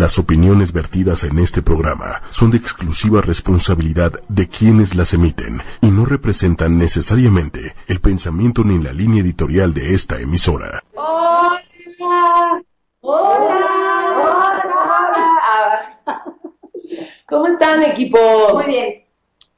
Las opiniones vertidas en este programa son de exclusiva responsabilidad de quienes las emiten y no representan necesariamente el pensamiento ni la línea editorial de esta emisora. Hola. Hola. Hola. ¿Cómo están, equipo? Muy bien.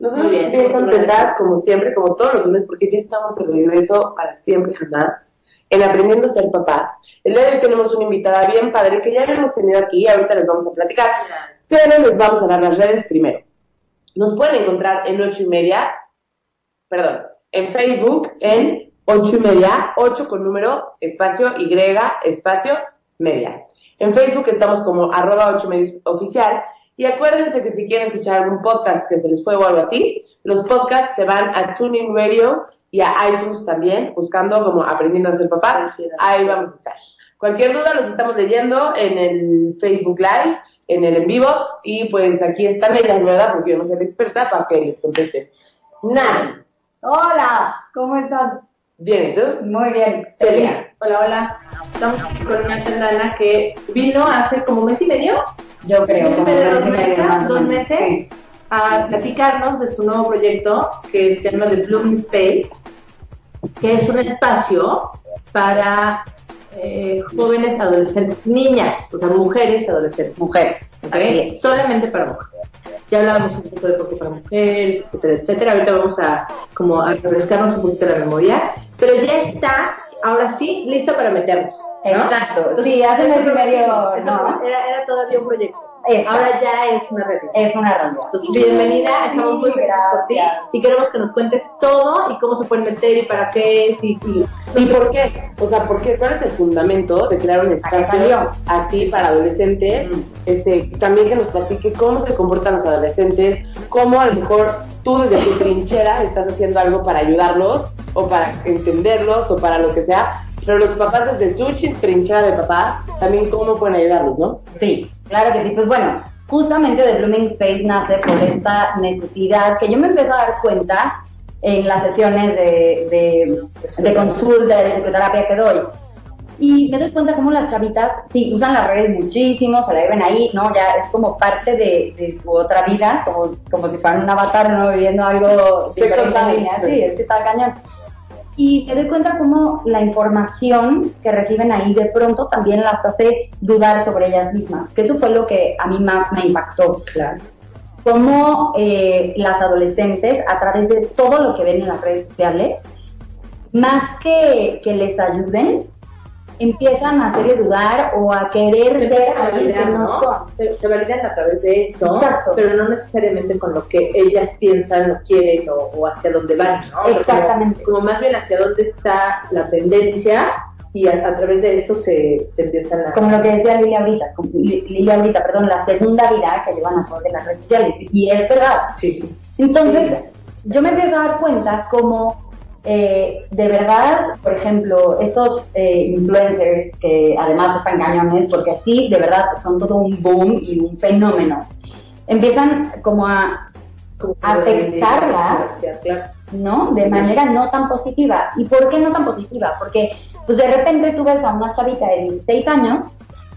Nosotros bien, bien contentas, como siempre, como todos los lunes, porque ya estamos de regreso para siempre jamás en Aprendiendo a Ser Papás. El día de hoy tenemos una invitada bien padre que ya hemos tenido aquí, ahorita les vamos a platicar, pero les vamos a dar las redes primero. Nos pueden encontrar en ocho y media, perdón, en Facebook, en ocho y media, ocho con número, espacio Y, espacio media. En Facebook estamos como arroba ocho medios oficial. Y acuérdense que si quieren escuchar algún podcast que se les fue o algo así, los podcasts se van a Tuning Radio y a iTunes también, buscando como Aprendiendo a ser papás. Ahí vamos a estar. Cualquier duda los estamos leyendo en el Facebook Live, en el en vivo, y pues aquí están ellas, ¿verdad? Porque yo no soy la experta para que les conteste. Nani, Hola, ¿cómo estás? bien, ¿y tú? Muy bien. Celia. Hola, hola. Estamos aquí con una tendana que vino hace como mes y medio Yo creo. ¿Mes y como medio, un dos mes y medio meses? más o ¿Dos meses? Sí. a platicarnos de su nuevo proyecto que se llama The Blooming Space, que es un espacio para eh, jóvenes adolescentes, niñas, o sea, mujeres adolescentes. Mujeres. ¿ok? Así es. Solamente para mujeres. Ya hablábamos un poco de por qué para mujeres, etcétera, etcétera. Ahorita vamos a como a refrescarnos un poquito la memoria, pero ya está, ahora sí, listo para meternos. ¿No? Exacto. Sí, hace mes y medio. Eso No. era, era todavía un proyecto. Exacto. Ahora ya es una realidad. Es una realidad. Entonces, bienvenida, estamos muy felices por ti y queremos que nos cuentes todo y cómo se pueden meter y para qué es y, y- ¿Y por qué? O sea, ¿por qué? ¿cuál es el fundamento de crear un espacio así para adolescentes? Mm. Este, también que nos platique cómo se comportan los adolescentes, cómo a lo mejor tú desde tu trinchera estás haciendo algo para ayudarlos o para entenderlos o para lo que sea, pero los papás desde su trinchera de papá, también cómo pueden ayudarlos, ¿no? Sí, claro que sí. Pues bueno, justamente The Blooming Space nace por esta necesidad que yo me empiezo a dar cuenta en las sesiones de, de, de consulta, de psicoterapia que doy. Y me doy cuenta cómo las chavitas, sí, usan las redes muchísimo, se la viven ahí, ¿no? Ya es como parte de, de su otra vida, como, como si fueran un avatar, ¿no? Viviendo algo total. línea. Sí, es que está cañón. Y me doy cuenta cómo la información que reciben ahí de pronto también las hace dudar sobre ellas mismas, que eso fue lo que a mí más me impactó. Claro. Cómo eh, las adolescentes, a través de todo lo que ven en las redes sociales, más que, que les ayuden, empiezan a hacerles dudar o a querer se ser alguien que no son. Se, se validan a través de eso, Exacto. pero no necesariamente con lo que ellas piensan o quieren o, o hacia dónde van, Exactamente. Como, más bien hacia dónde está la tendencia y a, a través de eso se, se empiezan a... como lo que decía Lilia ahorita, como Lilia ahorita, perdón, la segunda vida que llevan a través de las redes sociales. Y es verdad. Sí, sí. Entonces, yo me empiezo a dar cuenta como eh, de verdad, por ejemplo, estos eh, influencers que además están cañones, porque sí, de verdad, son todo un boom y un fenómeno, empiezan como a, Afectarlas. ¿no? De manera no tan positiva. ¿Y por qué no tan positiva? Porque, pues de repente tú ves a una chavita de 16 años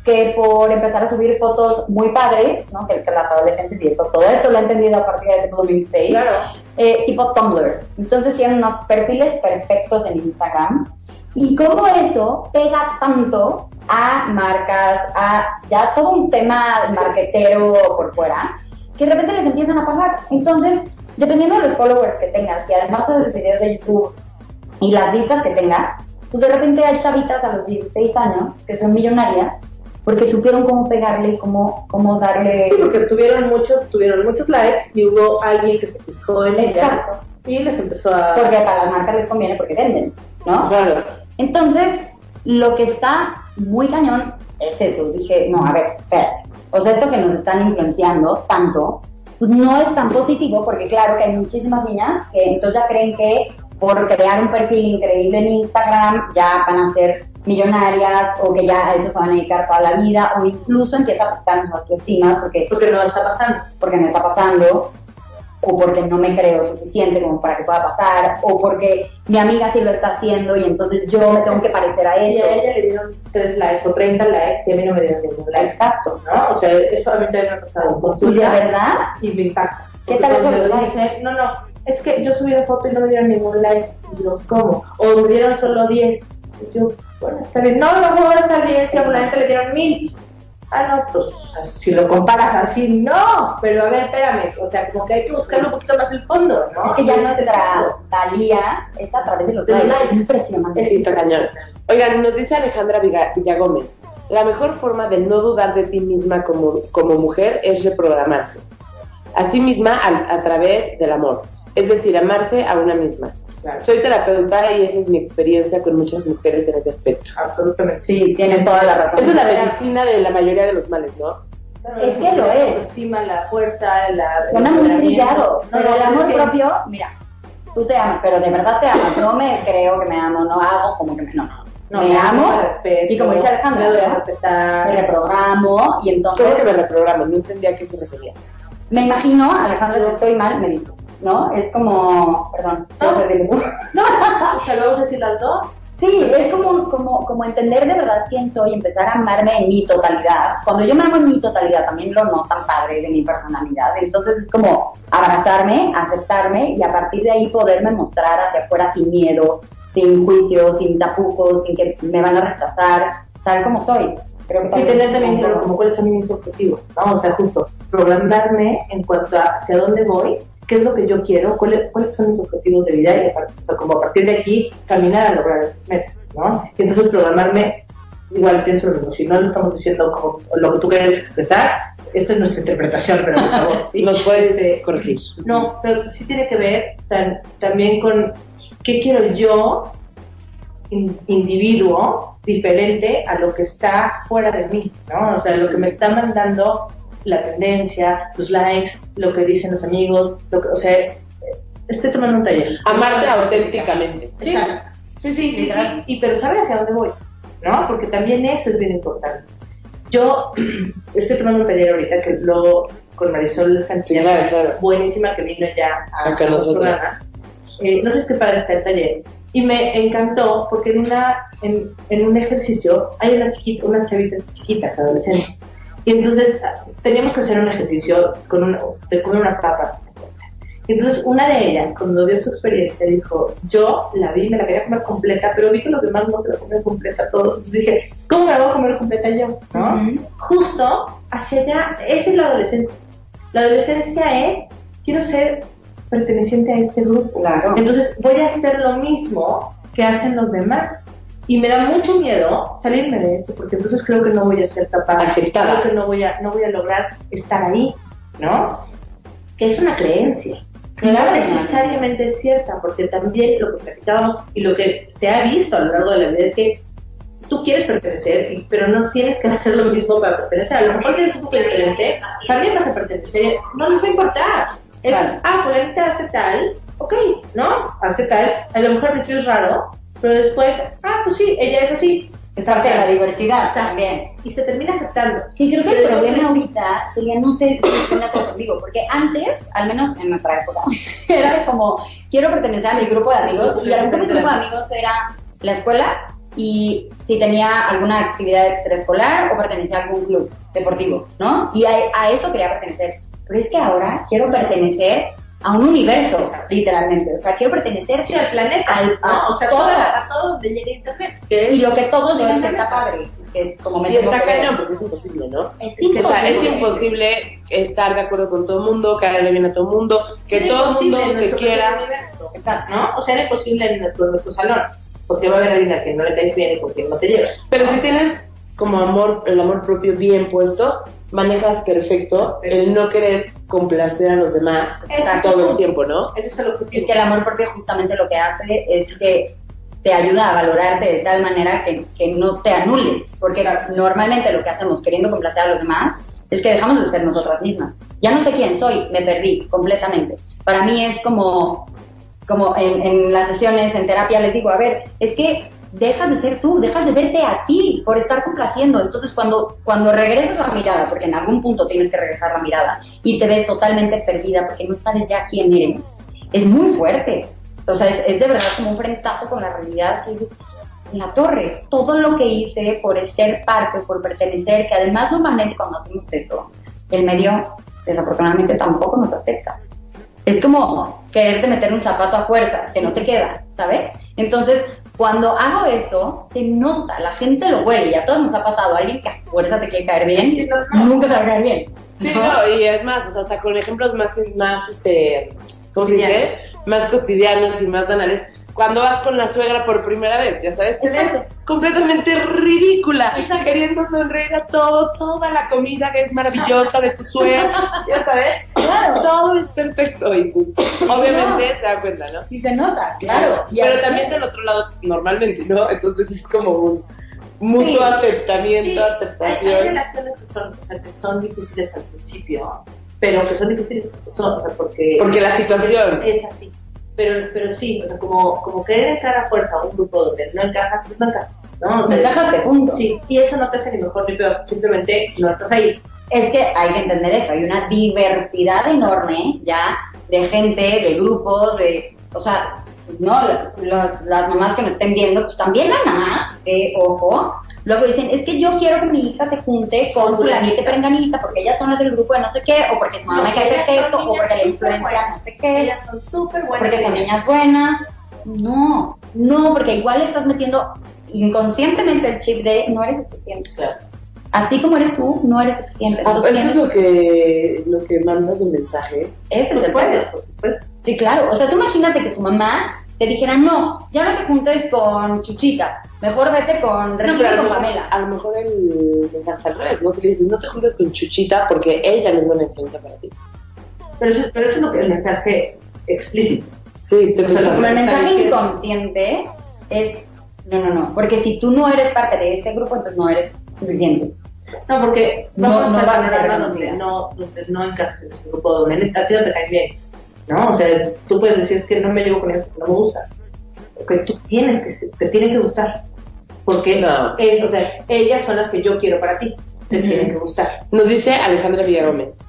que por empezar a subir fotos muy padres, ¿no? Que, que las adolescentes y esto, todo esto lo he entendido a partir de Blooming Space, Claro. eh, tipo Tumblr. Entonces tienen unos perfiles perfectos en Instagram. Y cómo eso pega tanto a marcas, a ya todo un tema marquetero por fuera, que de repente les empiezan a pagar. Entonces, dependiendo de los followers que tengas y además de los videos de YouTube y las vistas que tengas, pues de repente hay chavitas a los 16 años que son millonarias porque supieron cómo pegarle y cómo, cómo darle... Sí, porque tuvieron muchos, tuvieron muchos likes y hubo alguien que se fijó en Exacto. y les empezó a... Porque para las marcas les conviene porque venden, ¿no? Claro. Entonces, lo que está muy cañón es eso. Dije, no, a ver, espérate. O sea, esto que nos están influenciando tanto, pues no es tan positivo porque claro que hay muchísimas niñas que entonces ya creen que por crear un perfil increíble en Instagram ya van a ser millonarias o que ya a eso se van a dedicar toda la vida o incluso empieza a afectar su autoestima porque Porque no está pasando. porque no está pasando. o porque no me creo suficiente como para que pueda pasar, o porque mi amiga sí lo está haciendo y entonces yo me tengo que parecer a Y eso. a ella le dieron 3 likes o 30 likes y a mí no me dieron ningún like. Exacto. ¿no? O sea, eso a mí también me ha pasado en Y de consulta verdad, y me impacta. ¿Qué tal eso no, no, es que yo subí la foto y no me dieron ningún like. Y yo, ¿cómo? O me dieron solo 10. Yo, bueno, está bien. No, no puedo estar bien si a una gente le dieron 1000. Ah, no, pues si lo comparas así, no. Pero a ver, espérame. O sea, como que hay que buscarle un poquito más el fondo, ¿no? es que ya nuestra valía es a través de los likes. Es impresionante. Cañón. Oigan, nos dice Alejandra Villagómez, la mejor forma de no dudar de ti misma como, como mujer es reprogramarse. A sí misma al- a, través del amor. Es decir, amarse a una misma. Claro. Soy terapeuta y esa es mi experiencia con muchas mujeres en ese aspecto. Absolutamente. Sí, tienen toda la razón. Esa es la medicina de la mayoría de los males, ¿no? Es que lo es. La autoestima, la fuerza, la. Suena muy trillado, No, pero el amor que- propio, mira, tú te amas, pero de verdad te amas. No me creo que me amo, no hago como que me. No, no. No, me amo me respeto, y como dice Alejandra, me respetar. me reprogramo y entonces ¿Cómo que me reprogramo? No entendía a qué se refería. me imagino, Alejandra, si estoy mal, me dice, ¿no? Es como, perdón, No. No, o sea, lo vamos a decir las dos. Sí, es como, como, como entender de verdad quién soy, empezar a amarme en mi totalidad. Cuando yo me amo en mi totalidad, también lo notan padre de mi personalidad. Entonces es como abrazarme, aceptarme y a partir de ahí poderme mostrar hacia afuera sin miedo, sin juicio, sin tapujos, sin que me van a rechazar, tal como soy. Creo que Y también tener también claro como cuáles son mis objetivos, ¿no? O sea, justo programarme en cuanto a hacia dónde voy, qué es lo que yo quiero, cuáles, cuáles son mis objetivos de vida y o sea, como a partir de aquí caminar a lograr esas metas, ¿no? Y entonces programarme, igual pienso lo mismo, si no lo estamos diciendo como lo que tú quieres expresar, esta es nuestra interpretación, pero por favor. ¿Nos puedes Este, corregir? No, pero sí tiene que ver tan- también con qué quiero yo, in- individuo, diferente a lo que está fuera de mí, ¿no? O sea, lo que me está mandando la tendencia, los likes, lo que dicen los amigos, lo que, o sea, estoy tomando un taller. Amarte auténticamente. Sí. Exacto. Sí, sí, sí, sí. Y pero saber hacia dónde voy, ¿no? Porque también eso es bien importante. Yo estoy tomando un taller ahorita que lo con Marisol Santillana, Sí, claro, claro. buenísima que vino ya a, Acá programas. Eh, no sé qué padre está el taller. Y me encantó porque en una en, en un ejercicio hay unas chiquitas, unas chavitas chiquitas, adolescentes. Y entonces teníamos que hacer un ejercicio con una, de comer unas papas. Y entonces una de ellas, cuando dio su experiencia, dijo, yo la vi, me la quería comer completa, pero vi que los demás no se la comían completa todos. Entonces dije, ¿cómo me la voy a comer completa yo? ¿no? Ujú. Justo hacia allá, esa es la adolescencia. La adolescencia es, quiero ser perteneciente a este grupo. Claro. Entonces voy a hacer lo mismo que hacen los demás. Y me da mucho miedo salirme de eso, porque entonces creo que no voy a ser capaz, Aceptada. creo que no voy a, no voy a lograr estar ahí, ¿no? Que es una creencia. que no necesariamente es cierta, porque también lo que platicábamos y lo que se ha visto a lo largo de la vida es que tú quieres pertenecer, pero no tienes que hacer lo mismo para pertenecer. A lo mejor tienes un poco diferente, también vas a pertenecer, no les va a importar. Es, Claro. ah, fulanita hace tal, ok, ¿no? Hace tal, a lo mejor principio es raro, pero después, ah, pues sí, ella es así, Es parte de la diversidad Exacto. también. y se termina aceptando. Que creo que el Pero yo problema creo- ahorita sería, no sé si están de acuerdo conmigo, porque antes, al menos en nuestra época, era como, quiero pertenecer a mi grupo de amigos, y a lo mejor mi grupo de amigos era la escuela, y si tenía alguna actividad extraescolar o pertenecía a algún club deportivo, ¿no? Y a, a eso quería pertenecer. Pero es que ahora quiero pertenecer a un universo, literalmente. O sea, quiero pertenecer Sí, al planeta, Al- ¿no? O sea, todo. todo, a todo donde llegue internet. Y lo que todos dicen que está padre, que como me Y está cañón porque es imposible, ¿no? Es Que, o sea, es imposible. imposible estar de acuerdo con todo el mundo, caerle bien a todo el mundo, que era todo el imposible mundo en te quiera. universo, Exacto. ¿no? O sea, era imposible en nuestro, en nuestro salón, porque va a haber alguien a quien no le caes bien y con quien no te llevas. Pero si tienes como amor, el amor propio bien puesto, manejas perfecto el no querer complacer a los demás Exacto. todo el tiempo, ¿no? Ese es el objetivo. Es que el amor propio justamente lo que hace es que te ayuda a valorarte de tal manera que, que no te anules. Porque Exacto. normalmente lo que hacemos queriendo complacer a los demás es que dejamos de ser nosotras mismas. Ya no sé quién soy, me perdí completamente. Para mí es como, como en, en las sesiones en terapia les digo, a ver, es que dejas de ser tú, dejas de verte a ti por estar complaciendo. Entonces, cuando, cuando regresas la mirada, porque en algún punto tienes que regresar la mirada, y te ves totalmente perdida porque no sabes ya quién eres, es muy fuerte. O sea, es, es de verdad como un frentazo con la realidad que dices, en la torre, todo lo que hice por ser parte, por pertenecer, que además normalmente cuando hacemos eso, el medio desafortunadamente tampoco nos acepta. Es como quererte meter un zapato a fuerza, que no te queda, ¿sabes? Entonces, cuando hago eso, se nota, la gente lo huele, y a todos nos ha pasado, alguien que a fuerza te quiere caer bien, nunca te va a caer bien. Sí, no, y es más, o sea, hasta con ejemplos más, más este, ¿cómo se dice? Más cotidianos y más banales. Cuando vas con la suegra por primera vez, ya sabes, te ves completamente ridícula, Exacto. queriendo sonreír a todo, toda la comida que es maravillosa de tu suegra, ya sabes, Claro. todo es perfecto y pues obviamente se da cuenta, ¿no? Y se nota, claro. Y Pero también del otro lado, normalmente, ¿no? Entonces es como un mutuo Sí. aceptamiento, Sí, hay, hay aceptación. relaciones que son, o sea, que son difíciles al principio, pero que son difíciles son, o sea, porque, Porque la situación. es así. Pero, pero sí, o sea, como, como querer entrar a fuerza a un grupo donde no encajas, pues no encajas, ¿no? O sea, Encajaste, punto. Sí, y eso no te hace ni mejor ni peor, simplemente no estás ahí. Es que hay que entender eso, hay una diversidad enorme ya de gente, de grupos, de, o sea, no, los, las mamás que nos estén viendo, pues también hay mamás que, ojo, luego dicen, es que yo quiero que mi hija se junte con fulanita y perenganita porque ellas son las del grupo de no sé qué, o porque su mamá cae perfecto, o porque la influencia no sé qué, Ellas son súper buenas. porque son niñas. buenas. No, no, porque igual estás metiendo inconscientemente el chip de no eres suficiente. Claro. Así como eres tú, no eres suficiente. Ah, Entonces, eso es lo que, lo que mandas de mensaje. Ese Por es el supuesto, pedo. por supuesto. Sí, claro. O sea, tú imagínate que tu mamá te dijera, no, ya no te juntes con Chuchita, mejor vete con No, Regina pero y lo, con Pamela. a lo mejor el mensaje al revés, ¿no? Si le dices, no te juntes con Chuchita porque ella no es buena influencia para ti. Pero eso, pero eso es lo que el mensaje explícito. Sí, te O sea, el mensaje inconsciente es, no, no, no, porque si tú no eres parte de ese grupo, entonces no eres suficiente. No, porque No, vamos no vas a panorama donde no, donde no encajas en ese grupo, donde a ti no te cae bien. ¿No? O sea, tú puedes decir es que no me llevo con porque no me gusta. Porque tú tienes que, ser- te tienen que gustar. Porque No. es, o sea, ellas son las que yo quiero para ti. Te tienen que gustar. Nos dice Alejandra Villagómez,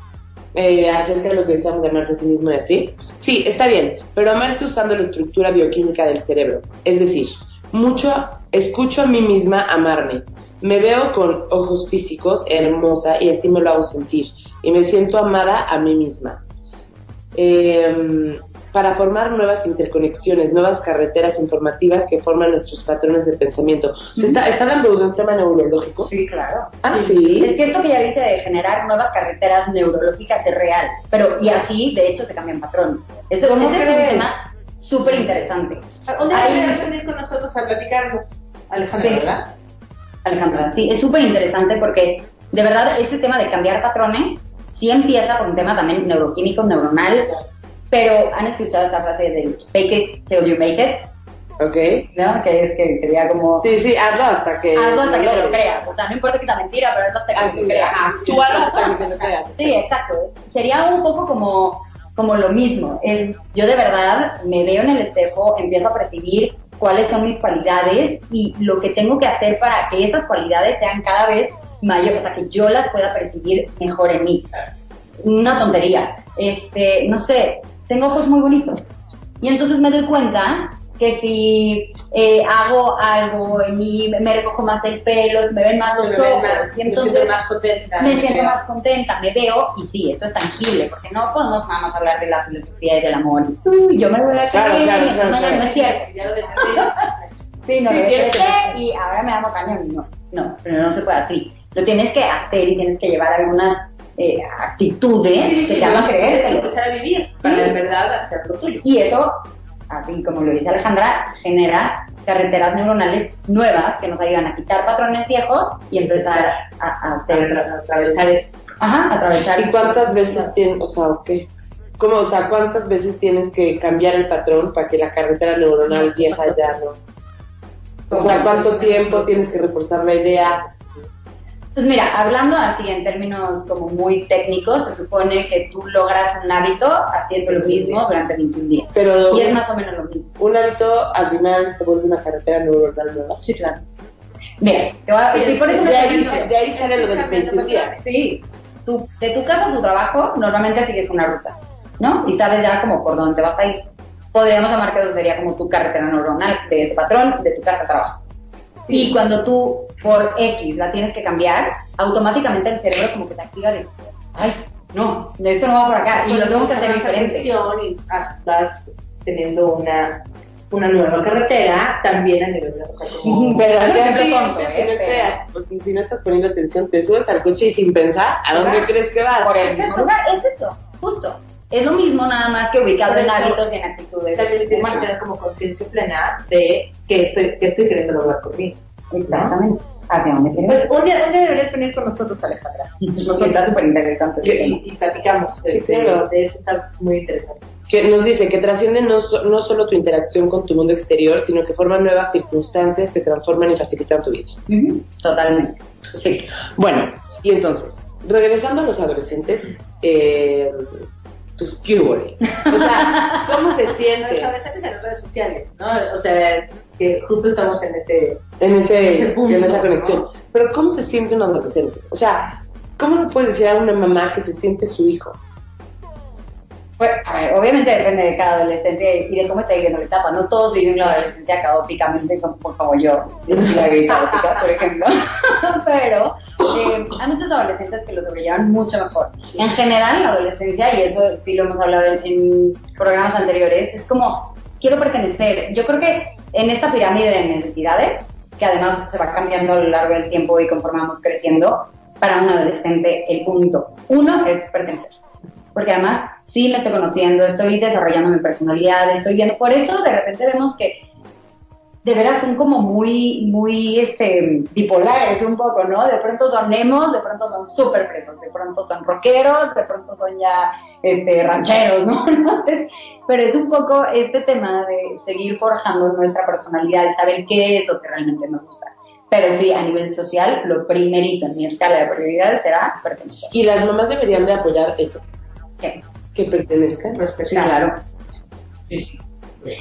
eh, acerca de lo que decíamos de amarse a sí mismo y así. Sí, está bien, pero amarse usando la estructura bioquímica del cerebro. Es decir, mucho escucho a mí misma amarme. Me veo con ojos físicos, hermosa, y así me lo hago sentir. Y me siento amada a mí misma. Eh, para formar nuevas interconexiones, nuevas carreteras informativas que forman nuestros patrones de pensamiento. O sea, está, está hablando de un tema neurológico. Sí, claro. Ah, Es sí. que esto que ya dice de generar nuevas carreteras neurológicas es real, pero y así, de hecho, se cambian patrones. Esto ¿Cómo este es un tema súper interesante. ¿Dónde Ahí- deberías venir con nosotros a platicarnos? Alejandra, Sí. ¿verdad? Alejandra, sí, es súper interesante porque de verdad este tema de cambiar patrones sí empieza por un tema también neuroquímico, neuronal, pero han escuchado esta frase del fake it till you make it, Ok. ¿no? Que es que sería como Sí, sí, hazlo hasta que... algo hasta que te lo creas, o sea, no importa que sea mentira, pero es hasta que Así, te lo creas. actuar hasta que te lo creas. Sí, exacto. Sería un poco como, como lo mismo. Es, yo de verdad me veo en el espejo, empiezo a percibir cuáles son mis cualidades y lo que tengo que hacer para que esas cualidades sean cada vez mayores, o sea, que yo las pueda percibir mejor en mí. Una tontería. Este, no sé, tengo ojos muy bonitos. Y entonces me doy cuenta que si eh, hago algo en mí, me recojo más el pelo, se me ven más los me ojos, más- y me entonces siento más contenta. me siento más contenta, me veo y sí, esto es tangible, porque no podemos nada más hablar de la filosofía y del amor. Y, "Uy, yo me voy a Claro, querer, claro, claro, mañana claro. no es cierto. Ya lo detendí. Sí, no, Sí, lo y ahora me amo cañón. No, no, pero no se puede así. Lo tienes que hacer y tienes que llevar algunas eh, actitudes que te Tienes que creer. empezar a vivir para en verdad hacer lo tuyo. Y eso, así como lo dice Alejandra, genera carreteras neuronales nuevas que nos ayudan a quitar patrones viejos y empezar a, a hacer, Atra- atravesar eso. ajá, atravesar. ¿Y cuántas veces tienes, o sea, qué? ¿Cómo, o sea, cuántas veces tienes que cambiar el patrón para que la carretera neuronal vieja ya no? O sea, ¿cuánto tiempo tienes que reforzar la idea? Pues mira, hablando así en términos como muy técnicos, se supone que tú logras un hábito haciendo lo mismo durante 21 días. Pero Y es más o menos lo mismo. un hábito al final se vuelve una carretera neuronal nueva. Sí, claro. Bien, te voy a Sí, sí, por eso de me ahí- de ahí sale lo de los Estoy cambiando 21 días. Sí, tú, de tu casa a tu trabajo normalmente sigues una ruta, ¿no? Y sabes ya como por dónde vas a ir. Podríamos llamar que eso sería como tu carretera neuronal de ese patrón de tu casa a trabajo. Y cuando tú por X la tienes que cambiar, automáticamente el cerebro como que te activa de, ay, no, esto no va por acá y lo tengo que hacer diferente. atención Y vas- teniendo una, una nueva carretera también a nivel, o sea, como... Pero es Sí, tonto, si, no ¿eh? esté- porque si no estás poniendo atención, te subes al coche y sin pensar, ¿a dónde crees que vas? Por el Es eso. lugar, es eso, justo. Es lo mismo nada más que ubicado en hábitos y en actitudes. También tienes que tener como conciencia plena de que estoy, que estoy queriendo lograr conmigo. Exactamente. Hacia dónde quieres. Pues un día, un día deberías venir con nosotros, Alejandra. nos está súper interesante. Y, y platicamos Sí, este, claro. de eso, está muy interesante. Que nos dice que trasciende no, so- no solo tu interacción con tu mundo exterior, sino que forman nuevas circunstancias que transforman y facilitan tu vida. Totalmente. Sí. Bueno, y entonces, regresando a los adolescentes, eh, pues, ¿qué hubo? O sea, ¿cómo se siente adolescentes en las redes sociales, ¿no? O sea, que justo estamos en ese... en, ese, Ese punto, en esa ¿no? conexión? Pero ¿cómo se siente un adolescente? O sea, ¿cómo le puedes decir a una mamá que se siente su hijo? Pues, a ver, obviamente depende de cada adolescente y de cómo está viviendo la etapa. No todos viven la adolescencia caóticamente como, como yo. Yo la viví caótica, por ejemplo. Pero eh, hay muchos adolescentes que lo sobrellevan mucho mejor. En general, la adolescencia, y eso sí lo hemos hablado en, en programas anteriores, es como, quiero pertenecer. Yo creo que en esta pirámide de necesidades, que además se va cambiando a lo largo del tiempo y conforme vamos creciendo, para un adolescente el punto uno es pertenecer porque además sí me estoy conociendo, estoy desarrollando mi personalidad, estoy viendo, por eso de repente vemos que de veras son como muy, muy, este, bipolares un poco, ¿no? De pronto son emos, de pronto son súper presos, de pronto son rockeros, de pronto son ya, este, rancheros, ¿no? Entonces, pero es un poco este tema de seguir forjando nuestra personalidad y saber qué es lo que realmente nos gusta. Pero sí, a nivel social, lo primerito en mi escala de prioridades será pertenecer. Y las mamás deberían de apoyar eso, ¿Qué? Que pertenezcan. Respetar. Sí, claro. Sí, sí.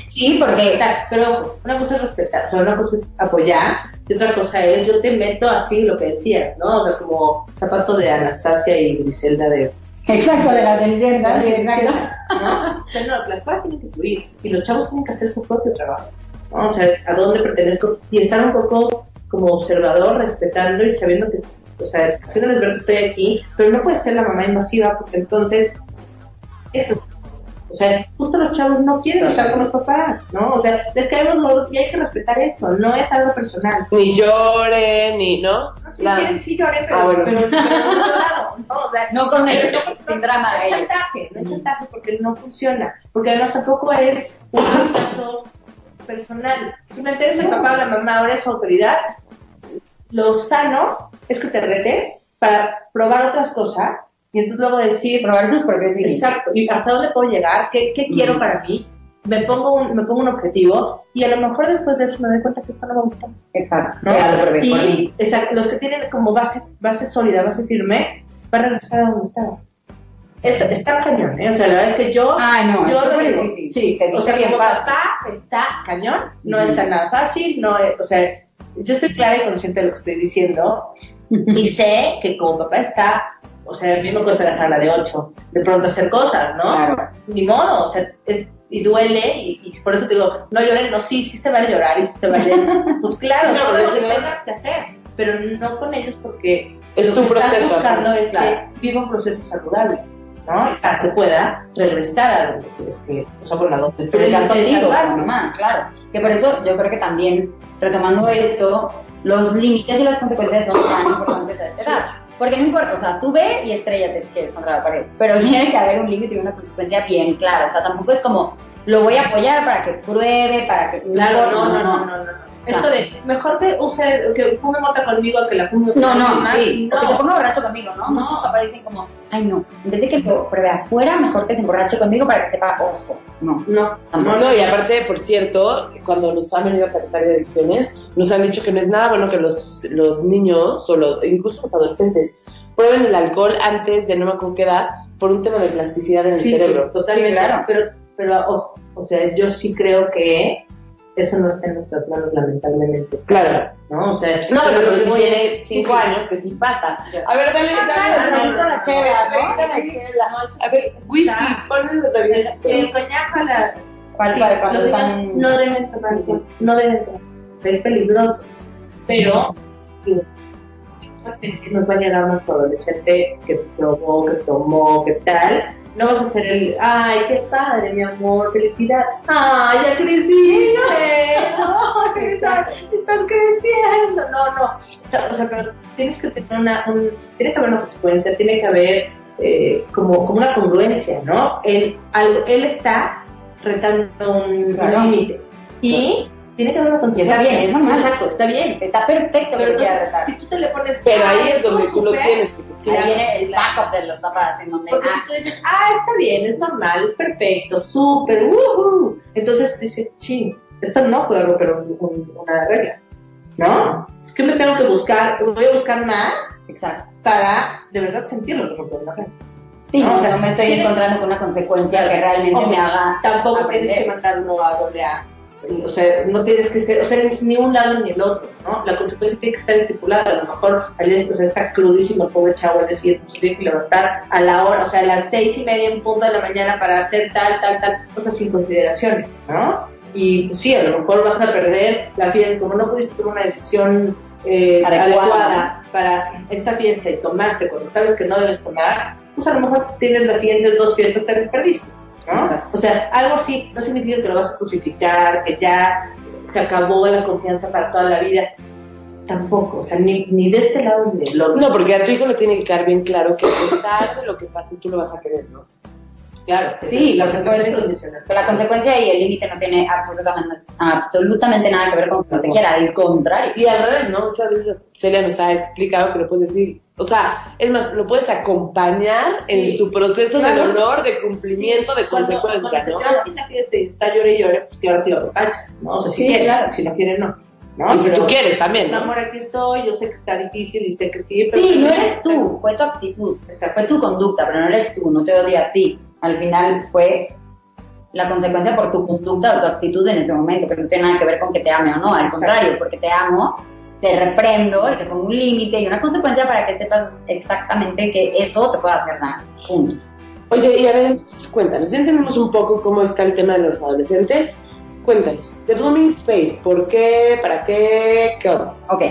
Sí, porque pero una cosa es respetar, o sea, una cosa es apoyar y otra cosa es yo te meto así lo que decías, ¿no? O sea, como zapato de Anastasia y Griselda de Exacto, de la Cenicienta, sí, exacto. ¿no? O sea, no, las cosas tienen que fluir y los chavos tienen que hacer su propio trabajo, ¿no? O sea, a dónde pertenezco y estar un poco como observador, respetando y sabiendo que, o sea, haciéndoles ver que estoy aquí, pero no puede ser la mamá invasiva porque entonces, eso. O sea, justo los chavos no quieren estar con los papás, ¿no? O sea, les caemos gordos y hay que respetar eso, no es algo personal. Ni lloren, ni, ¿no? No, sí, La- quieren, sí lloren, pero, Ah, bueno. pero, pero de otro lado, ¿no? O sea, No con ellos, no, sin drama No es chantaje, no es chantaje porque no funciona. Porque además tampoco es un caso personal. Simplemente eres el papá o la mamá, ahora es autoridad. Lo sano es que te rete para probar otras cosas y entonces luego decir, Probar sus propios límites. exacto, y hasta dónde puedo llegar, qué, qué quiero Mm. para mí. Me pongo, un, me pongo un objetivo y a lo mejor después de eso me doy cuenta que esto no me gusta. Exacto. ¿no? Y exacto, los que tienen como base, base sólida, base firme, van a regresar a donde estaban. Es, está cañón, ¿eh? O sea, la verdad es que yo, Ay, no, yo es digo, difícil. sí, o sea, bien papá está cañón, no Ujú. está nada fácil, no es- o sea, yo estoy clara y consciente de lo que estoy diciendo y sé que como papá está, o sea, a mí me cuesta dejarla de 8, de pronto hacer cosas, ¿no? Claro. Ni modo, o sea, es, y duele y, y por eso te digo, no lloren, no, sí, sí se vale llorar y sí se vale, pues claro, No, todo pero lo que si no- tengas que hacer, pero no con ellos porque Es lo tu que estás proceso, buscando pues, es claro. que viva un proceso saludable, ¿no? Y para que pueda regresar a donde quieres que, o sea, bueno, a donde tú estás contigo, mamá, claro. Que por eso yo creo que también, retomando esto, los límites y las consecuencias son tan importantes a esta edad. Porque no importa, o sea, tú ve y estrellate si quieres contra la pared, pero tiene que haber un límite y una consecuencia bien clara. O sea, tampoco es como, lo voy a apoyar para que pruebe, para que... No, no, no, no, no. Esto de, mejor que use, que fume mota conmigo que la fume No, no, más. sí, o que se no. ponga borracho conmigo, ¿no? No. Muchos papás dicen como, ay no, en vez de que lo pruebe afuera, mejor que se emborrache conmigo para que sepa oso. No, No, tampoco. No, y aparte, por cierto, cuando nos han venido a platicar de adicciones, nos han dicho que no es nada bueno que los, los niños, o los- incluso los adolescentes, prueben el alcohol antes de no me acuerdo qué edad, por un tema de plasticidad en el Sí, sí, cerebro. totalmente. Claro. Pero, pero ojo, o sea, yo sí creo que eso no está en nuestras manos, lamentablemente. Claro. ¿No? O sea, No, pero, que tiene cinco sí, años, que sí pasa. A ver, dale, dale, dale, la la chela. A ver, whisky, ponle los labios. El coñac a la... ¿Cuál, sí, cuál, cuando están- no deben tomar no deben tomar. Es peligroso. Pero nos va a llegar nuestro adolescente que probó, que tomó, que tal. No vas a ser el, ay, qué padre, mi amor, felicidad. Ay, ya creciste, no, estás, estás creciendo. No, no. O sea, pero tienes que tener una, un, tiene que haber una consecuencia, tiene que haber eh, como, como una congruencia, ¿no? Él, algo, él está retando un Claro. límite. Y tiene que haber una consecuencia. Está bien, es normal. Exacto, está bien. Está perfecto Pero entonces, si tú te le pones. Pero "Ah, ahí es donde tú lo súper", tienes que Ahí claro, viene el backup de los papás, en donde, Porque ah, si tú dices, ah, está bien, es normal, es perfecto, súper, woohoo. Entonces dice, ching, esto no puede romper un- un- una regla. ¿No? Es que me tengo que buscar, voy a buscar más exacto. para de verdad sentirlo que romper una regla. Sí, No, o sea, no me estoy encontrando con una consecuencia que realmente me haga Tampoco aprender. tienes que mandarlo a doble A. O sea, no tienes que ser, o sea, ni un lado ni el otro, ¿no? La consecuencia tiene que estar estipulada. A lo mejor al día, o sea, está crudísimo el pobre chavo, es decir, pues tiene que levantar a la hora, o sea, a las seis y media en punto de la mañana para hacer tal, tal, tal, cosas sin consideraciones, ¿no? Y pues sí, a lo mejor vas a perder la fiesta, como no pudiste tomar una decisión eh, Adecuada. adecuada para esta fiesta y tomaste cuando sabes que no debes tomar, pues a lo mejor tienes las siguientes dos fiestas que desperdiste. ¿No? Exacto. O sea, algo así no significa que lo vas a crucificar, que ya se acabó la confianza para toda la vida. Tampoco, o sea, ni, ni de este lado ni del otro. No, porque a tu hijo le tiene que quedar bien claro que a pesar de lo que pase, tú lo vas a querer, ¿no? claro, Sí, la consecuencia incondicional. Pero la consecuencia y el límite no tiene absolutamente, absolutamente nada que ver con que no te quiera, al contrario. Y al revés, ¿no? Muchas veces Celia nos ha explicado que lo puedes decir, o sea, es más, lo puedes acompañar en Sí. su proceso de Claro. dolor, de cumplimiento, de Cuando, consecuencia, cuando se ¿no? sin la y está llore y llore, pues claro que lo repachas, ¿no? O sea, si Sí, quiere, claro. si no quiere, no. ¿no? Y si Pero, tú quieres también, ¿no? amor, aquí estoy, yo sé que está difícil y sé que sí, pero... Sí, no eres tú, fue tu actitud, Exacto. fue tu conducta, pero no eres tú, no te odia a ti. Al final fue la consecuencia por tu conducta o tu actitud en ese momento, pero no tiene nada que ver con que te ame o no, al Exacto. contrario, porque te amo, te reprendo y te pongo un límite y una consecuencia para que sepas exactamente que eso te puede hacer daño. Punto. Oye, y a ver, entonces, cuéntanos, ya entendemos un poco cómo está el tema de los adolescentes. Cuéntanos, The Blooming Space, ¿por qué? ¿Para qué? ¿Qué onda? Ok.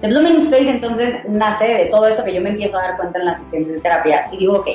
The Blooming Space entonces nace de todo esto que yo me empiezo a dar cuenta en las sesiones de terapia y digo, ok,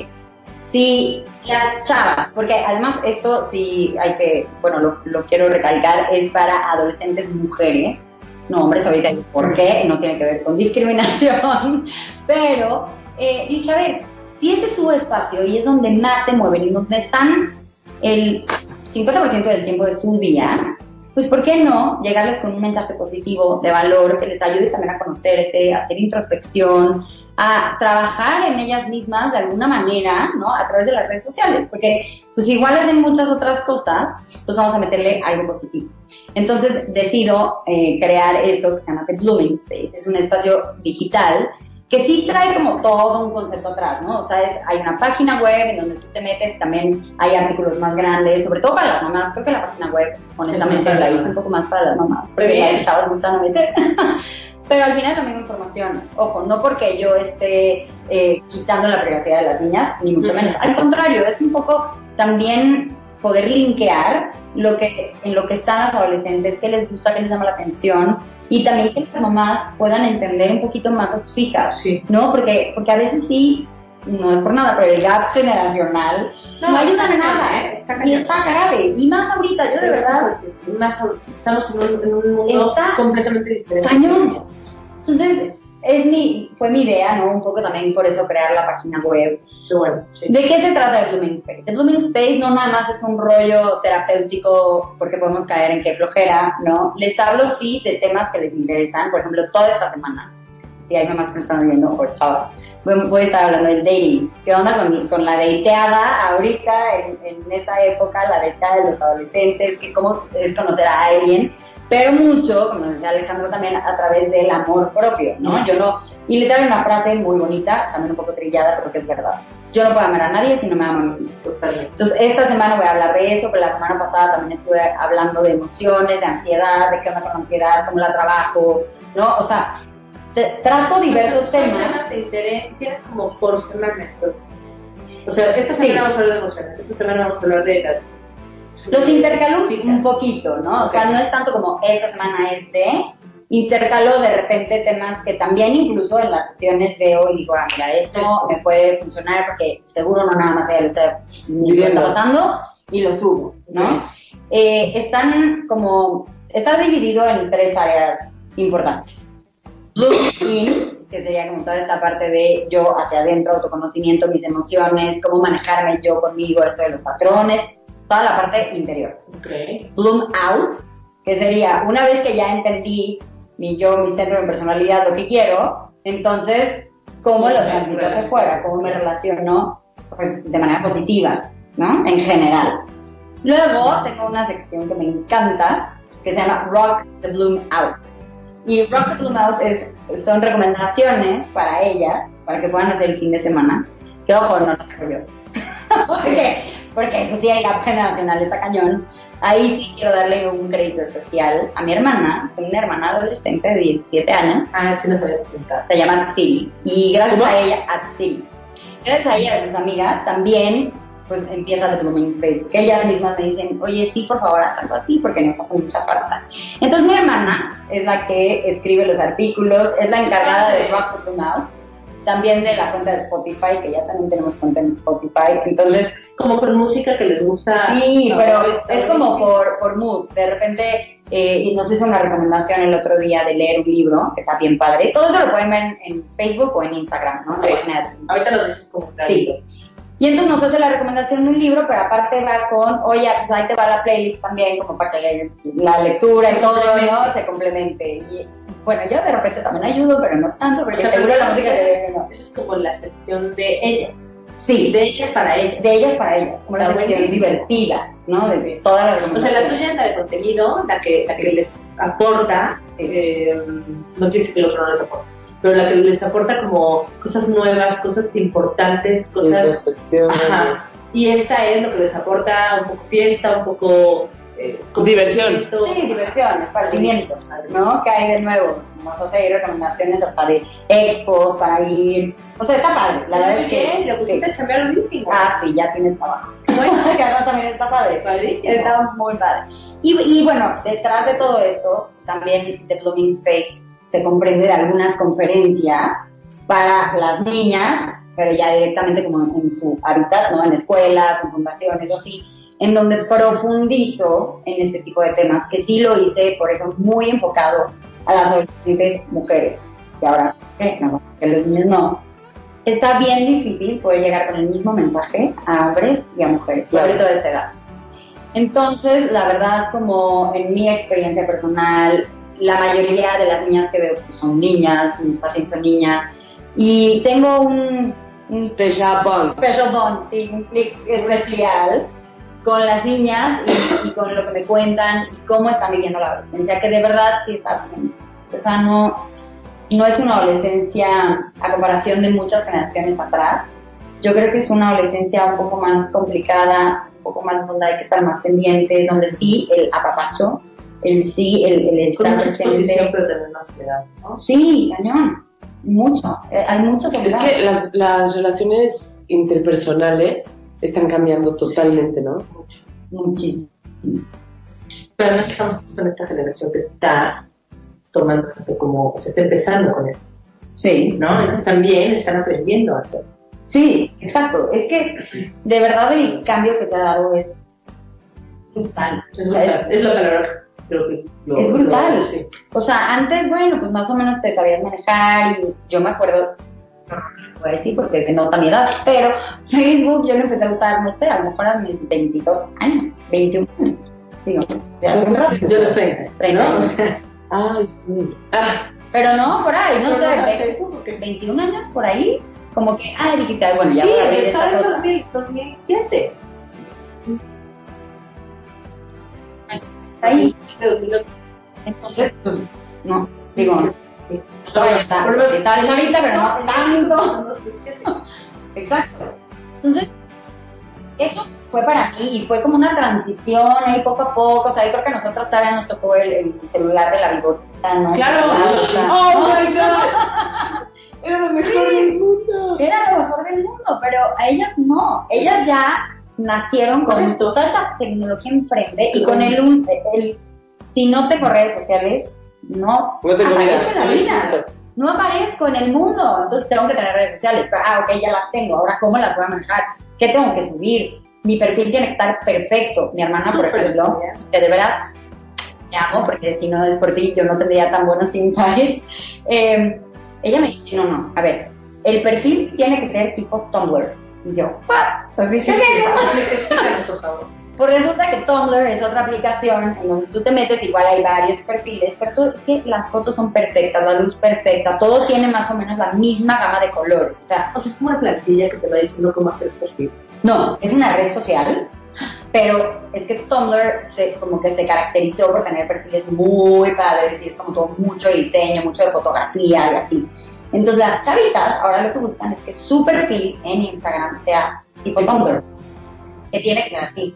si las chavas, porque además esto sí hay que, bueno, lo, lo quiero recalcar, es para adolescentes mujeres, no hombres, ahorita digo, ¿por qué? No tiene que ver con discriminación, pero eh, dije, a ver, si ese es su espacio y es donde más se mueven y donde están el 50% del tiempo de su día, pues ¿por qué no llegarles con un mensaje positivo de valor que les ayude también a conocerse, a hacer introspección, a trabajar en ellas mismas de alguna manera, ¿no? A través de las redes sociales, porque pues igual hacen muchas otras cosas, pues vamos a meterle algo positivo. Entonces decido eh, crear esto que se llama The Blooming Space, es un espacio digital que sí trae como todo un concepto atrás, ¿no? O sea, es, hay una página web en donde tú te metes, también hay artículos más grandes, sobre todo para las mamás, creo que la página web, honestamente, la hice un poco más para las mamás, porque Bien. las chavas gustan meter. Pero al final es la misma información. Ojo, no porque yo esté eh, quitando la privacidad de las niñas, ni mucho menos. Al contrario, es un poco también poder linkear lo que, en lo que están las adolescentes, qué les gusta, qué les llama la atención, y también que las mamás puedan entender un poquito más a sus hijas, Sí. ¿no? Porque, porque a veces sí, no es por nada, pero el gap generacional no, ayuda está en nada, cañón, ¿eh? Está Y está grave, y más ahorita, yo de verdad, Sí, más estamos en un, en un mundo completamente diferente. Cañón. Entonces, es mi, fue mi idea, ¿no? Un poco también por eso crear la página web. Qué bueno, sí. ¿De qué se trata de Blooming Space? The Blooming Space no nada más es un rollo terapéutico porque podemos caer en qué flojera, ¿no? Les hablo sí de temas que les interesan, por ejemplo, toda esta semana, y hay mamás que me están viendo, por chavas, voy, voy a estar hablando del dating. ¿Qué onda con, con la dateada ahorita, en, en esta época, la dateada de los adolescentes, que cómo es conocer a alguien? Pero mucho, como decía Alejandro también, a través del amor propio, ¿no? Yo no, y le traigo una frase muy bonita, también un poco trillada, pero que es verdad. Yo no puedo amar a nadie si no me amo a mí mismo. Entonces, esta semana voy a hablar de eso, pero la semana pasada también estuve hablando de emociones, de ansiedad, de qué onda con la ansiedad, cómo la trabajo, ¿no? O sea, te- trato diversos temas. temas de interés tienes como por semana, entonces. O sea, esta Sí. semana vamos a hablar de emociones, esta semana vamos a hablar de las... Los intercalo Sí, un poquito, ¿no? O sea, no es tanto como esta semana es de, intercalo de repente temas que también incluso en las sesiones veo y digo, ah, mira, esto me puede funcionar porque seguro no nada más ella lo está, lo está pasando y lo subo, ¿no? Eh, están como, está dividido en tres áreas importantes. Look in, que sería como toda esta parte de yo hacia adentro, autoconocimiento, mis emociones, cómo manejarme yo conmigo, esto de los patrones, toda la parte interior. Ok. Bloom out, que sería una vez que ya entendí mi yo, mi centro de personalidad, lo que quiero, entonces, ¿cómo lo transmito hacia afuera? ¿Cómo me relaciono pues, de manera positiva, ¿no? En general. Luego tengo una sección que me encanta, que se llama Rock the Bloom Out. Y Rock the Bloom Out es, son recomendaciones para ellas, para que puedan hacer el fin de semana. Que ojo, no lo saco yo. porque, porque pues sí, el gap generacional está cañón. Ahí sí quiero darle un crédito especial a mi hermana, tengo una hermana adolescente de 17 años, Ah, sí nos habías contado. se llama Atsili. Y gracias ¿Cómo? a ella, Atsili. Gracias a ella y a sus amigas, también pues empieza The Blooming Space, porque ellas mismas me dicen, oye, sí, por favor, haz algo así, porque nos hace mucha falta. Entonces mi hermana es la que escribe los artículos, es la encargada de Rock Out, también de la cuenta de Spotify, que ya también tenemos cuenta en Spotify, entonces Como con música que les gusta. Sí, No, pero es como por, por mood. De repente eh, y nos hizo una recomendación el otro día de leer un libro, que está bien padre. Todo eso lo pueden ver en, en Facebook o en Instagram, ¿no? Ahorita lo dices como. Sí. Y entonces nos hace la recomendación de un libro, pero aparte va con, oye, pues ahí te va la playlist también, como para que le- la lectura y todo, ¿no? Se complemente. Y bueno, yo de repente también ayudo, pero no tanto, porque O sea, seguro la música de... no. Esa es como la sección de ellas. Sí, De ellas para ellas. de ellas para ellas, como una Está sección buenísimo. divertida, ¿no? De Sí. todas las O sea, la tuya es la de contenido, la que, la Sí. que les aporta, Sí. eh, no quiero decir que el otro no les aporta, pero la que les aporta como cosas nuevas, cosas importantes, cosas... Introspección. Ajá. Y esta es lo que les aporta un poco fiesta, un poco... eh, Diversión. Sí, diversión, esparcimiento, ¿no? Que hay de nuevo. Nos hace ahí recomendaciones hasta de expos para ir. O sea, está padre. La verdad es que. Bien, lo sí. pusiste a chambear durísimo. Ah, sí, ya tiene trabajo. Bueno, que además también está padre. padrísimo. Está muy padre. Y, y bueno, detrás de todo esto, pues, también The Blooming Space se comprende de algunas conferencias para las niñas, pero ya directamente como en su hábitat, ¿no? En escuelas, en fundaciones o así, en donde profundizo en este tipo de temas, que sí lo hice, por eso muy enfocado a las adolescentes mujeres. Y ahora, ¿qué? No, que los niños no. Está bien difícil poder llegar con el mismo mensaje a hombres y a mujeres, sobre todo a esta edad. Entonces, la verdad, como en mi experiencia personal, la mayoría de las niñas que veo pues, son niñas, mis pacientes son niñas, y tengo un, un Special bond. special bond, sí, un clic especial con las niñas y, y con lo que me cuentan y cómo están viviendo la adolescencia, que de verdad sí está bien. O sea, no, no es una adolescencia a comparación de muchas generaciones atrás. Yo creo que es una adolescencia un poco más complicada, un poco más donde hay que estar más pendientes, donde sí el apapacho, el sí, el, el estar presente. pero también más soledad, ¿no? Sí, cañón, mucho. Eh, hay mucha Es que las, las relaciones interpersonales están cambiando totalmente, ¿no? Muchísimo. Pero además estamos con esta generación que está tomando esto como, se está empezando con esto, Sí. ¿no? Entonces también están aprendiendo a hacerlo. Sí, exacto. Es que de verdad el cambio que se ha dado es brutal. O Es, sea, es- es lo que valoro. creo que lo- Es brutal. lo- sí. O sea, antes, bueno, pues más o menos te sabías manejar y yo me acuerdo, voy a decir porque denota mi edad, pero Facebook yo lo empecé a usar, no sé, a lo mejor a mis 22 años, 21 años. Digo, ya hace un rato. Yo los tengo. 30 ¿no? Años. Ay, sí. Ah, Pero no, por ahí, no sé, no, ve- Facebook, porque- 21 años por ahí, como que, ah, dijiste, bueno, ya sí, empezó en cosa. 2000 2007. Ahí. 2008. Entonces, pues, no, digo, Sí. pero no tanto. Son 2007. Exacto. Entonces, eso fue para mí y fue como una transición ahí poco a poco. O sea, yo creo que a nosotros todavía nos tocó el, el celular de la bigotita, ¿no? Claro. ¡Oh, my God! Era lo mejor del mundo. Era lo mejor del mundo, pero a ellas no. Ellas ya nacieron con Con toda esta tecnología enfrente y con el, el si no tengo redes sociales, no, aparezco en la No vida. existo. no aparezco en el mundo, entonces tengo que tener redes sociales. Pero, ah, ok, ya las tengo, ahora ¿cómo las voy a manejar? ¿Qué tengo que subir? Mi perfil tiene que estar perfecto. Mi hermana, por ejemplo, que de veras me amo, porque si no es por ti, yo no tendría tan buenos insights. Eh, ella me dice, no, no, a ver, el perfil tiene que ser tipo Tumblr. Y yo, ¿what? Pues dije, Sí, ¿qué? por favor. Pues resulta que Tumblr es otra aplicación en donde tú te metes, igual hay varios perfiles, pero tú- es que las fotos son perfectas, la luz perfecta, todo tiene más o menos la misma gama de colores. O sea, O sea, es como una plantilla que te va diciendo cómo hacer el perfil. no, es una red social, pero es que Tumblr se, como que se caracterizó por tener perfiles muy padres y es como todo mucho diseño, mucho de fotografía y así. Entonces las chavitas ahora lo que buscan es que su perfil en Instagram sea tipo Tumblr, que tiene que ser así,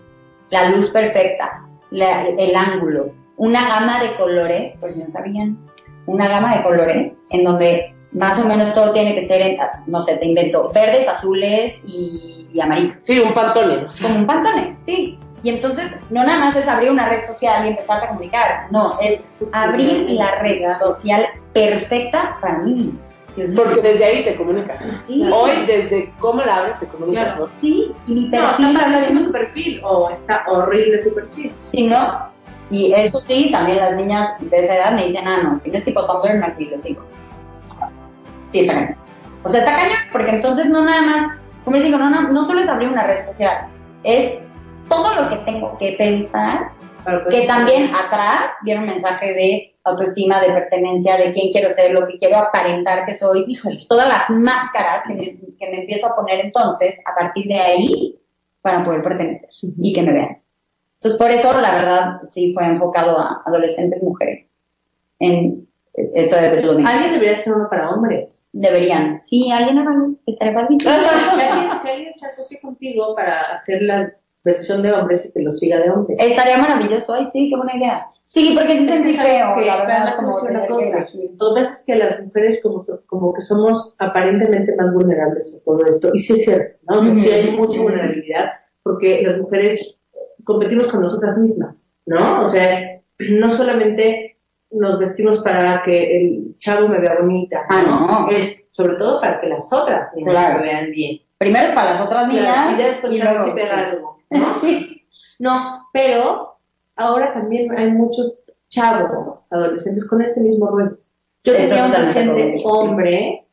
la luz perfecta, la- el ángulo, una gama de colores, por si no sabían, una gama de colores en donde más o menos todo tiene que ser, en, no sé, te invento, verdes, azules y, y amarillos Sí, un pantone. o sea, como un pantone, sí. Y entonces no nada más es abrir una red social y empezar a comunicar, no, es abrir la red social perfecta para mí. Porque desde ahí te comunicas. Sí. Hoy, desde cómo la abres, te comunicas, Claro. ¿no? Sí, y mi No, perfil está padrísimo también, su perfil o está horrible su perfil. sí, ¿no? Y eso sí, también las niñas de esa edad me dicen, ah, no, tienes tipo Tumblr, no, y lo sigo. Sí, está cañón. O sea, está cañón, porque entonces no nada más, como les digo, no, no, no solo es abrir una red social, es todo lo que tengo que pensar Para que también atrás viene un mensaje de autoestima, de pertenencia, de quién quiero ser, lo que quiero aparentar que soy, todas las máscaras que me, que me empiezo a poner entonces a partir de ahí para poder pertenecer y que me vean. Entonces, por eso, la verdad, sí fue enfocado a adolescentes mujeres en esto de. Alguien debería ser uno para hombres. Deberían. Sí, alguien haga estaría que, alguien, que alguien se asocie contigo para hacer la versión de hombres y que lo siga de hombres. Estaría maravilloso. Ay, sí, qué buena idea. Sí, porque sí sentí feo, que, la verdad, como una cosa. Dos veces que las mujeres como, como que somos aparentemente más vulnerables a todo esto. Y sí es cierto, ¿no? O sea, sí hay mucha vulnerabilidad porque las mujeres competimos con nosotras mismas, ¿no? O sea, no solamente nos vestimos para que el chavo me vea bonita, Ah, no. Es sobre todo para que las otras niñas Claro. me vean bien. Primero es para las otras niñas y después y luego sí. algo, ¿no? Sí. No, pero ahora también hay muchos chavos, adolescentes, con este mismo rollo. Yo Esto tenía un paciente sí. hombre,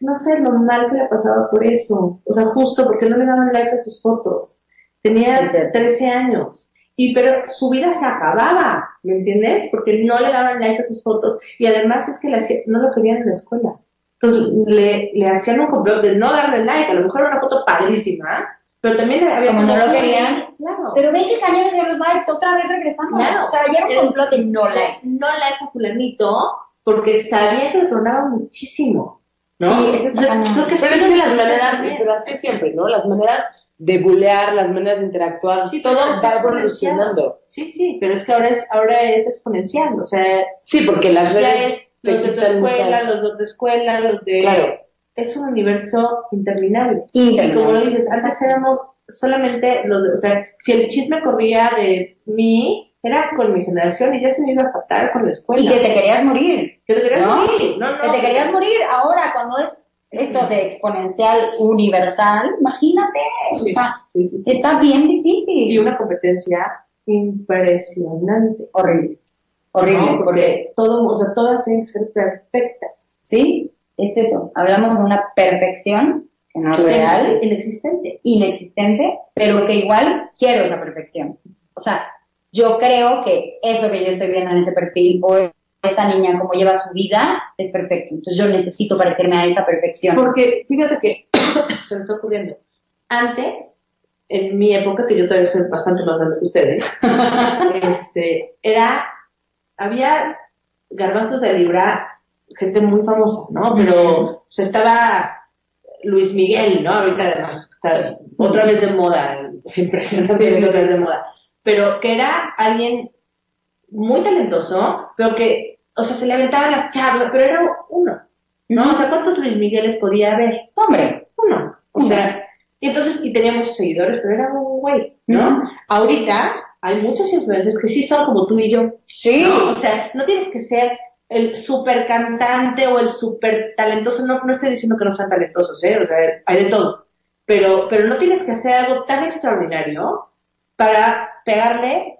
no sé lo mal que le pasaba por eso. O sea, justo porque no le daban like a sus fotos. Tenía Es cierto. 13 años. Y pero su vida se acababa, ¿me entiendes? Porque no le daban like a sus fotos. Y además es que hacía- no lo querían en la escuela. Entonces le, le hacían un complot de no darle like. A lo mejor era una foto padrísima, pero también había Como no lo querían. Claro. Pero ven que cañones de los likes, otra vez regresamos. Claro. O sea, ya era un complot de no likes. no like a fulanito porque sabía que le tronaba muchísimo. ¿no? Sí, eso está Entonces, creo que Pero es que lo las maneras, también. pero así siempre, ¿no? Las maneras de bulear, las maneras de interactuar, Sí, todo va evolucionando. Sí, sí, pero es que ahora es, ahora es exponencial, o sea, Sí, porque las ya redes es te los de tu escuela, muchas... los de escuela, los de... Claro. Es un universo interminable. Y Interminable. como lo dices, antes éramos solamente los de, o sea, si el chisme corría de mí, era con mi generación y ya se me iba a fatal con la escuela. Y que te querías morir. Que te querías ¿No? morir. No, no. que te querías morir. Ahora, cuando es esto de exponencial universal, imagínate. O sea, sí, sí, sí. está bien difícil. Y una competencia impresionante. horrible. Horrible, ¿no? porque, todo, o sea, todas tienen que ser perfectas. sí, es eso. Hablamos de una perfección que no es real, Inexistente. inexistente, pero que igual quiero esa perfección. O sea, yo creo que eso que yo estoy viendo en ese perfil o esta niña como lleva su vida es perfecto. Entonces yo necesito parecerme a esa perfección. Porque fíjate que se me está ocurriendo. Antes, en mi época, que yo todavía soy bastante más grande que ustedes, este, era, había garbanzos de libra, gente muy famosa, ¿no? Pero o sea, estaba Luis Miguel, ¿no? Ahorita además está otra vez de moda, es impresionante otra vez de moda. Pero que era alguien muy talentoso, pero que, o sea, se le aventaban las charlas, pero era uno, ¿no? O sea, ¿cuántos Luis Migueles podía haber? Hombre, Uno. O sea, y entonces, y teníamos seguidores, pero era un güey, ¿no? Ahorita hay muchos influencers que sí son como tú y yo. sí. ¿no? O sea, no tienes que ser el super cantante o el super talentoso, no, no estoy diciendo que no sean talentosos, ¿eh? O sea, hay de todo. Pero, pero no tienes que hacer algo tan extraordinario para pegarle,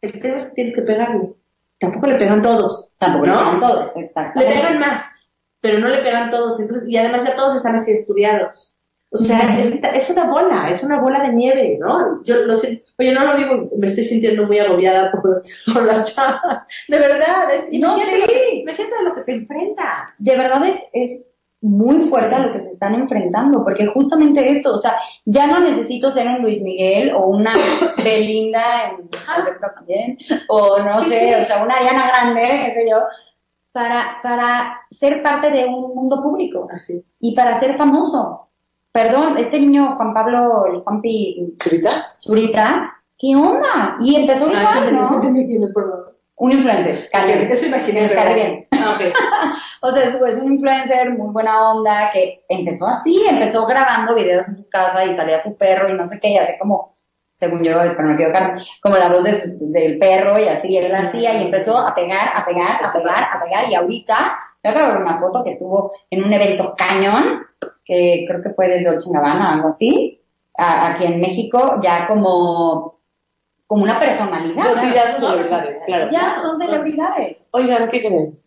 el tema es que tienes que pegarle. Tampoco le pegan todos. Tampoco ¿no? lo saben todos, Le exactamente. pegan más, pero no le pegan todos. Entonces, y además ya todos están así estudiados. O sea, es, es una bola, es una bola de nieve, ¿no? Yo lo sé, oye, no lo digo, me estoy sintiendo muy agobiada por, por las chavas. De verdad, es, No, imagínate, sí. lo que, imagínate a lo que te enfrentas. de verdad es, es muy fuerte a lo que se están enfrentando, porque justamente esto, o sea, ya no necesito ser un Luis Miguel o una Belinda en también, o no Sí, sé, sí. o sea, una Ariana Grande, qué sé yo, para, para ser parte de un mundo público Así. y para ser famoso. Perdón, este niño Juan Pablo, el Juanpi ¿Ahorita? Zurita, ¿qué onda? Y empezó igual, cuéntame, ¿no? Un influencer, imaginé, pero- cae bien. Ah, ok. O sea, es, un influencer muy buena onda que empezó así, empezó grabando videos en su casa y salía su perro y no sé qué, y hace como, según yo, espero no me equivocarme, como la voz de su- del perro y así él la hacía y empezó a pegar, a pegar, a pegar, a pegar y ahorita, yo acabo de ver una foto que estuvo en un evento cañón, que creo que fue de Dolce Gabbana, algo así, a- aquí en México, ya como, como una personalidad. No, sí, ya son ¿no? celebridades, claro. Ya son celebridades. Oigan, ¿qué creen?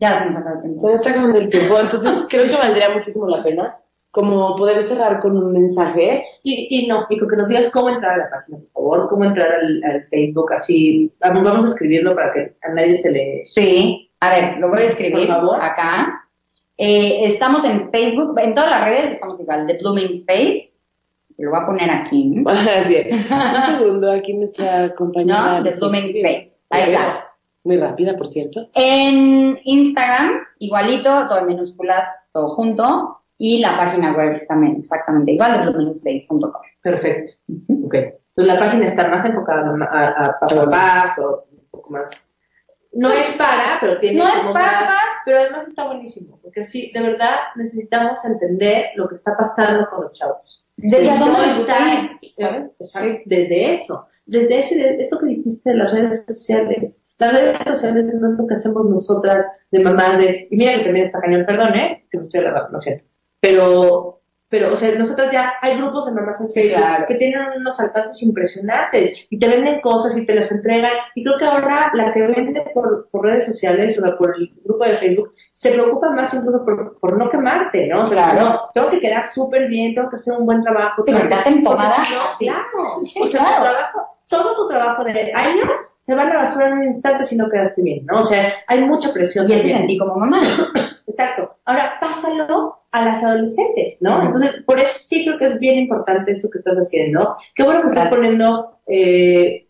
Ya se nos el tiempo. Se nos está acabando el tiempo, entonces creo que valdría muchísimo la pena como poder cerrar con un mensaje. Y, y no, Nico, que nos digas cómo entrar a la página, por favor, cómo entrar al, al Facebook, así, vamos a escribirlo para que a nadie se le... Sí, a ver, lo voy a escribir Por favor. acá. Eh, estamos en Facebook, en todas las redes estamos igual, The Blooming Space. Lo voy a poner aquí. Así es. Un segundo, aquí nuestra compañera. ¿No? The Blooming Space. Ahí está. Muy rápida, por cierto. En Instagram, igualito, todo en minúsculas, todo junto. Y la página web también, exactamente igual, theblooming.space.com. Perfecto. Ok. Entonces la página está más enfocada a, a, a papás o un poco más... No es para, pero tiene No es para más-. Pero además está buenísimo, porque sí, de verdad necesitamos entender lo que está pasando con los chavos. Desde Sí, dónde no les gusta está- ir, ¿sabes? Desde eso, desde eso y de esto que dijiste de las redes sociales. Las redes sociales no es lo que hacemos nosotras de mamás de, y mira que también está cañón, perdón, ¿eh? Que me estoy alargando, lo siento. Pero, pero, o sea, nosotras ya hay grupos de mamás en claro. que tienen unos alcances impresionantes y te venden cosas y te las entregan. Y creo que ahora la que vende por, por redes sociales o por el grupo de Facebook se preocupa más incluso por, por no quemarte, ¿no? O sea, Claro. no, tengo que quedar súper bien, tengo que hacer un buen trabajo. Sí, te pomada porque si no, así. Claro. Sí, o sea, claro. tu trabajo, todo tu trabajo de años se va a la basura en un instante si no quedaste bien, ¿no? O sea, hay mucha presión. Y eso también. sentí como mamá. Exacto. Ahora, pásalo a las adolescentes, ¿no? Entonces, por eso sí creo que es bien importante esto que estás haciendo. Qué bueno que estás poniendo eh,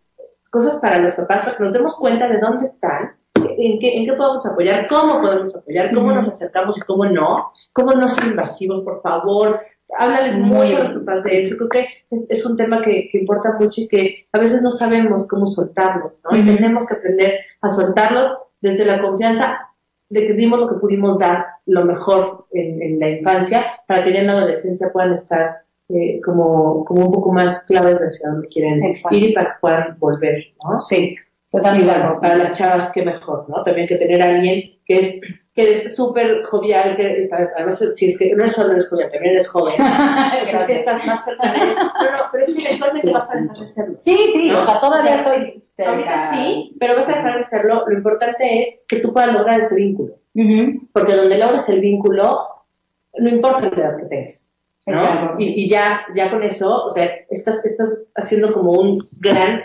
cosas para los papás, para que nos demos cuenta de dónde están, en qué, en qué podemos apoyar, cómo podemos apoyar, cómo nos acercamos y cómo no, cómo no ser invasivos, por favor. Háblales Muy mucho a los papás de eso. Creo que es, es un tema que, que importa mucho y que a veces no sabemos cómo soltarlos, ¿no? Y tenemos que aprender a soltarlos desde la confianza de que dimos lo que pudimos dar lo mejor en, en la infancia para que ya en la adolescencia puedan estar eh, como, como un poco más claves de hacia dónde quieren Exacto. ir y para que puedan volver, ¿no? Sí, Y totalmente. de bueno, para las chavas, qué mejor, ¿no? También que tener a alguien que es que es súper jovial, que además si es que no es solo eres jovial, también eres joven. Es que estás más cerca de él. No, no, pero es que después de que vas a dejar de serlo. Sí, sí, ¿no? o sea, todavía O sea, estoy cerca. Ahorita sí, pero vas a dejar de hacerlo. Lo importante es que tú puedas lograr este vínculo. Ujú. Porque donde logres el vínculo, no importa la edad que tengas. ¿no? Y, y ya, ya con eso, o sea, estás, estás haciendo como un gran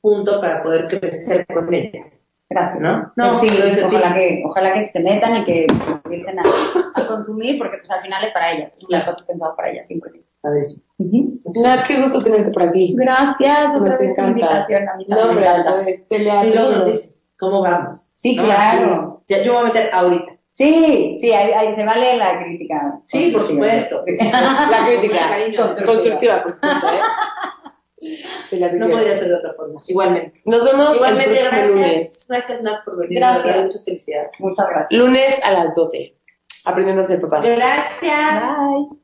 punto para poder crecer con ellas. Gracias. ¿No? No, sí, ojalá que, ojalá que se metan y que empiecen a, a consumir, porque pues al final es para ellas, es Claro. cosa pensada para ellas, siempre. Padrísimo. Ujú. Nat, qué gusto tenerte por aquí. Gracias, Nos encanta. invitación a mí No, hombre, a Celia, Y luego nos dices, ¿cómo vamos? Sí, ¿No? claro. Ya, yo me voy a meter ahorita. Sí, sí, ahí, ahí se vale la crítica. Sí, por supuesto. La crítica cariño. constructiva, por supuesto, ¿eh? No podría ser de otra forma. Igualmente. Nos vemos Igualmente, el próximo gracias. lunes. Gracias, Nat, por venir. Gracias. Muchas felicidades. Muchas gracias. Lunes a las 12. Aprendiendo a ser papás. Gracias. Bye.